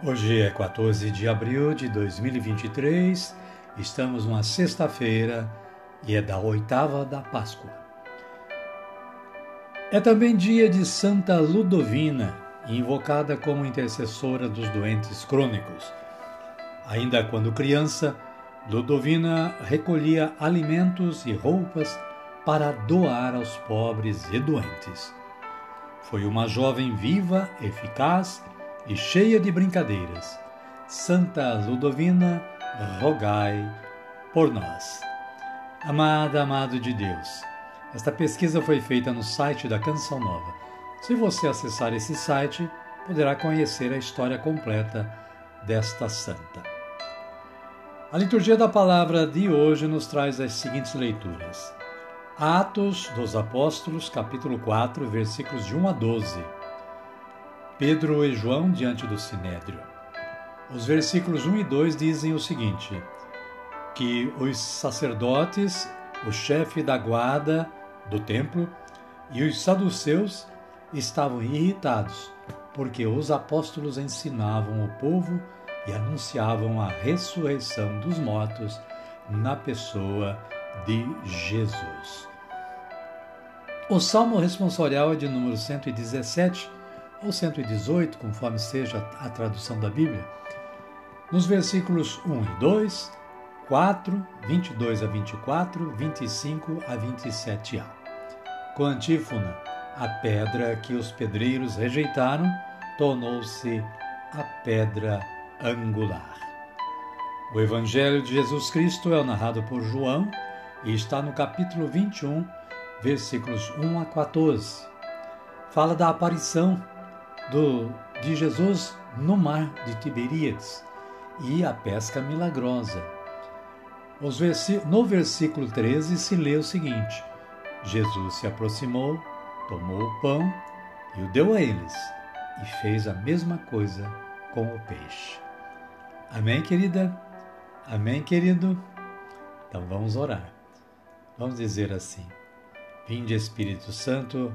Hoje é 14 de abril de 2023, estamos numa sexta-feira e é da oitava da Páscoa. É também dia de Santa Ludovina, invocada como intercessora dos doentes crônicos. Ainda quando criança, Ludovina recolhia alimentos e roupas para doar aos pobres e doentes. Foi uma jovem viva, eficaz e cheia de brincadeiras. Santa Ludovina, rogai por nós. Amada, amado de Deus, esta pesquisa foi feita no site da Canção Nova. Se você acessar esse site, poderá conhecer a história completa desta santa. A liturgia da palavra de hoje nos traz as seguintes leituras: Atos dos Apóstolos, capítulo 4, versículos de 1 a 12. Pedro e João diante do Sinédrio. Os versículos 1 e 2 dizem o seguinte: que os sacerdotes, o chefe da guarda do templo e os saduceus estavam irritados, porque os apóstolos ensinavam o povo e anunciavam a ressurreição dos mortos na pessoa de Jesus. O salmo responsorial é de número 117 ou 118, conforme seja a tradução da Bíblia, nos versículos 1 e 2, 4, 22 a 24, 25 a 27a. Com a antífona, a pedra que os pedreiros rejeitaram tornou-se a pedra angular. O Evangelho de Jesus Cristo é narrado por João e está no capítulo 21, versículos 1 a 14. Fala da aparição do, de Jesus no mar de Tiberíades e a pesca milagrosa. no versículo 13 se lê o seguinte: Jesus se aproximou, tomou o pão e o deu a eles, e fez a mesma coisa com o peixe. Amém, querida? Amém, querido? Então vamos orar. Vamos dizer assim: Vinde, Espírito Santo,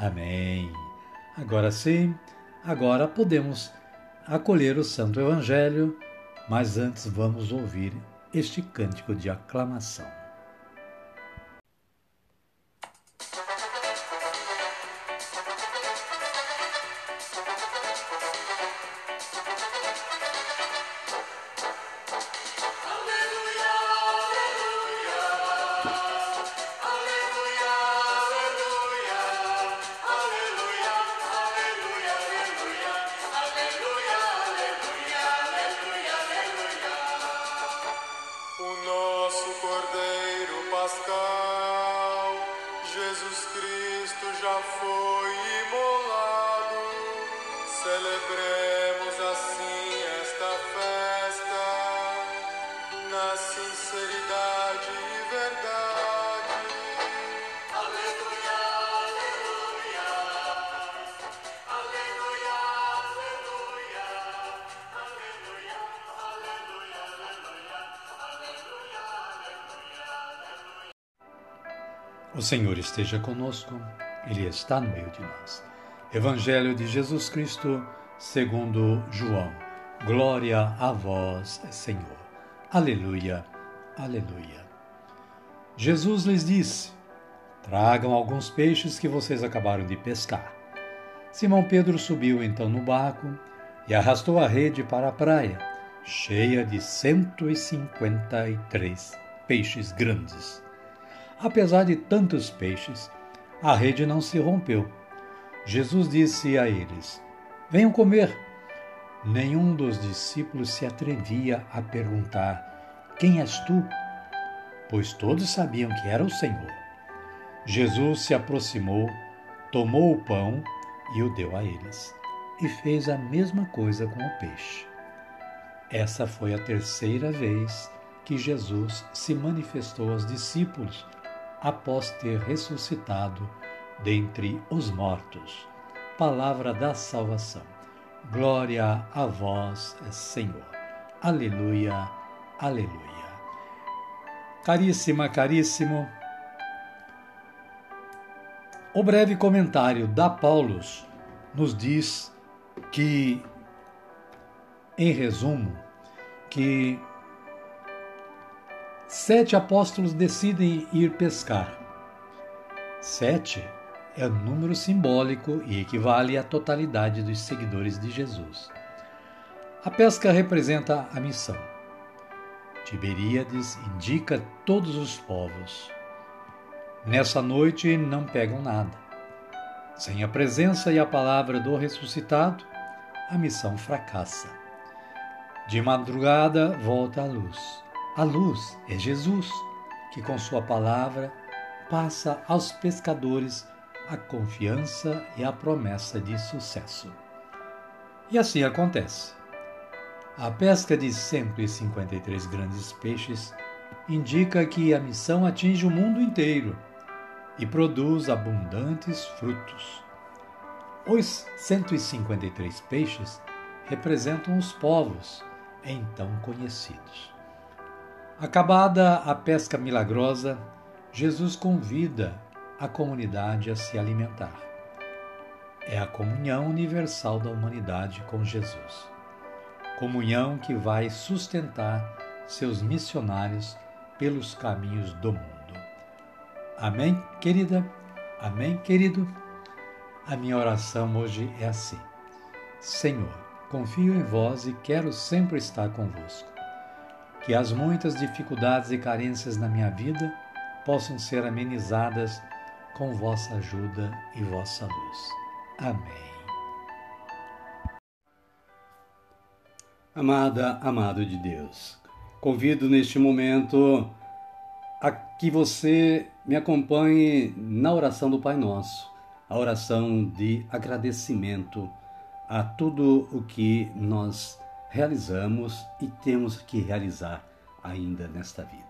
Amém. Agora sim, agora podemos acolher o Santo Evangelho, mas antes vamos ouvir este cântico de aclamação. Celebremos assim esta festa na sinceridade e verdade. Aleluia, aleluia, aleluia, aleluia, aleluia, aleluia, aleluia, aleluia, aleluia. O Senhor esteja conosco, Ele está no meio de nós. Evangelho de Jesus Cristo, segundo João. Glória a vós, Senhor. Aleluia, aleluia. Jesus lhes disse: Tragam alguns peixes que vocês acabaram de pescar. Simão Pedro subiu então no barco e arrastou a rede para a praia, cheia de 153 peixes grandes. Apesar de tantos peixes, a rede não se rompeu. Jesus disse a eles: Venham comer. Nenhum dos discípulos se atrevia a perguntar: Quem és tu? Pois todos sabiam que era o Senhor. Jesus se aproximou, tomou o pão e o deu a eles, e fez a mesma coisa com o peixe. Essa foi a terceira vez que Jesus se manifestou aos discípulos após ter ressuscitado dentre os mortos. Palavra da salvação. Glória a vós, Senhor. Aleluia, aleluia. Caríssima, caríssimo, o breve comentário da Paulus nos diz que, em resumo, que Sete apóstolos decidem ir pescar. Sete é um número simbólico e equivale à totalidade dos seguidores de Jesus. A pesca representa a missão. Tiberíades indica todos os povos. Nessa noite não pegam nada. Sem a presença e a palavra do ressuscitado, a missão fracassa. De madrugada volta a luz. A luz é Jesus, que com Sua palavra passa aos pescadores a confiança e a promessa de sucesso. E assim acontece. A pesca de 153 grandes peixes indica que a missão atinge o mundo inteiro e produz abundantes frutos. Os 153 peixes representam os povos então conhecidos. Acabada a pesca milagrosa, Jesus convida a comunidade a se alimentar. É a comunhão universal da humanidade com Jesus. Comunhão que vai sustentar seus missionários pelos caminhos do mundo. Amém, querida? Amém, querido? A minha oração hoje é assim: Senhor, confio em vós e quero sempre estar convosco que as muitas dificuldades e carências na minha vida possam ser amenizadas com vossa ajuda e vossa luz. Amém. Amada, amado de Deus, convido neste momento a que você me acompanhe na oração do Pai Nosso, a oração de agradecimento a tudo o que nós realizamos e temos que realizar ainda nesta vida.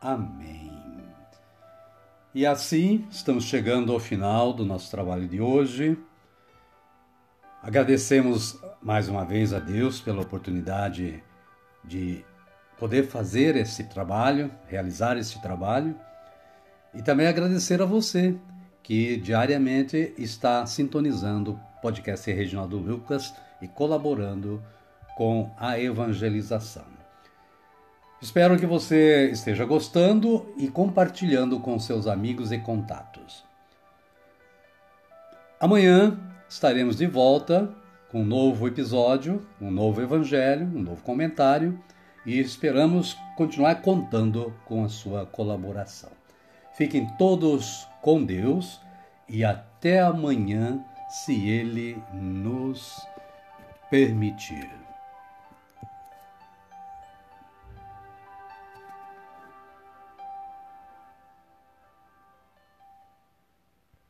Amém. E assim estamos chegando ao final do nosso trabalho de hoje. Agradecemos mais uma vez a Deus pela oportunidade de poder fazer esse trabalho, realizar esse trabalho, e também agradecer a você que diariamente está sintonizando o podcast Reginaldo Lucas e colaborando com a evangelização. Espero que você esteja gostando e compartilhando com seus amigos e contatos. Amanhã estaremos de volta com um novo episódio, um novo evangelho, um novo comentário e esperamos continuar contando com a sua colaboração. Fiquem todos com Deus e até amanhã, se Ele nos permitir.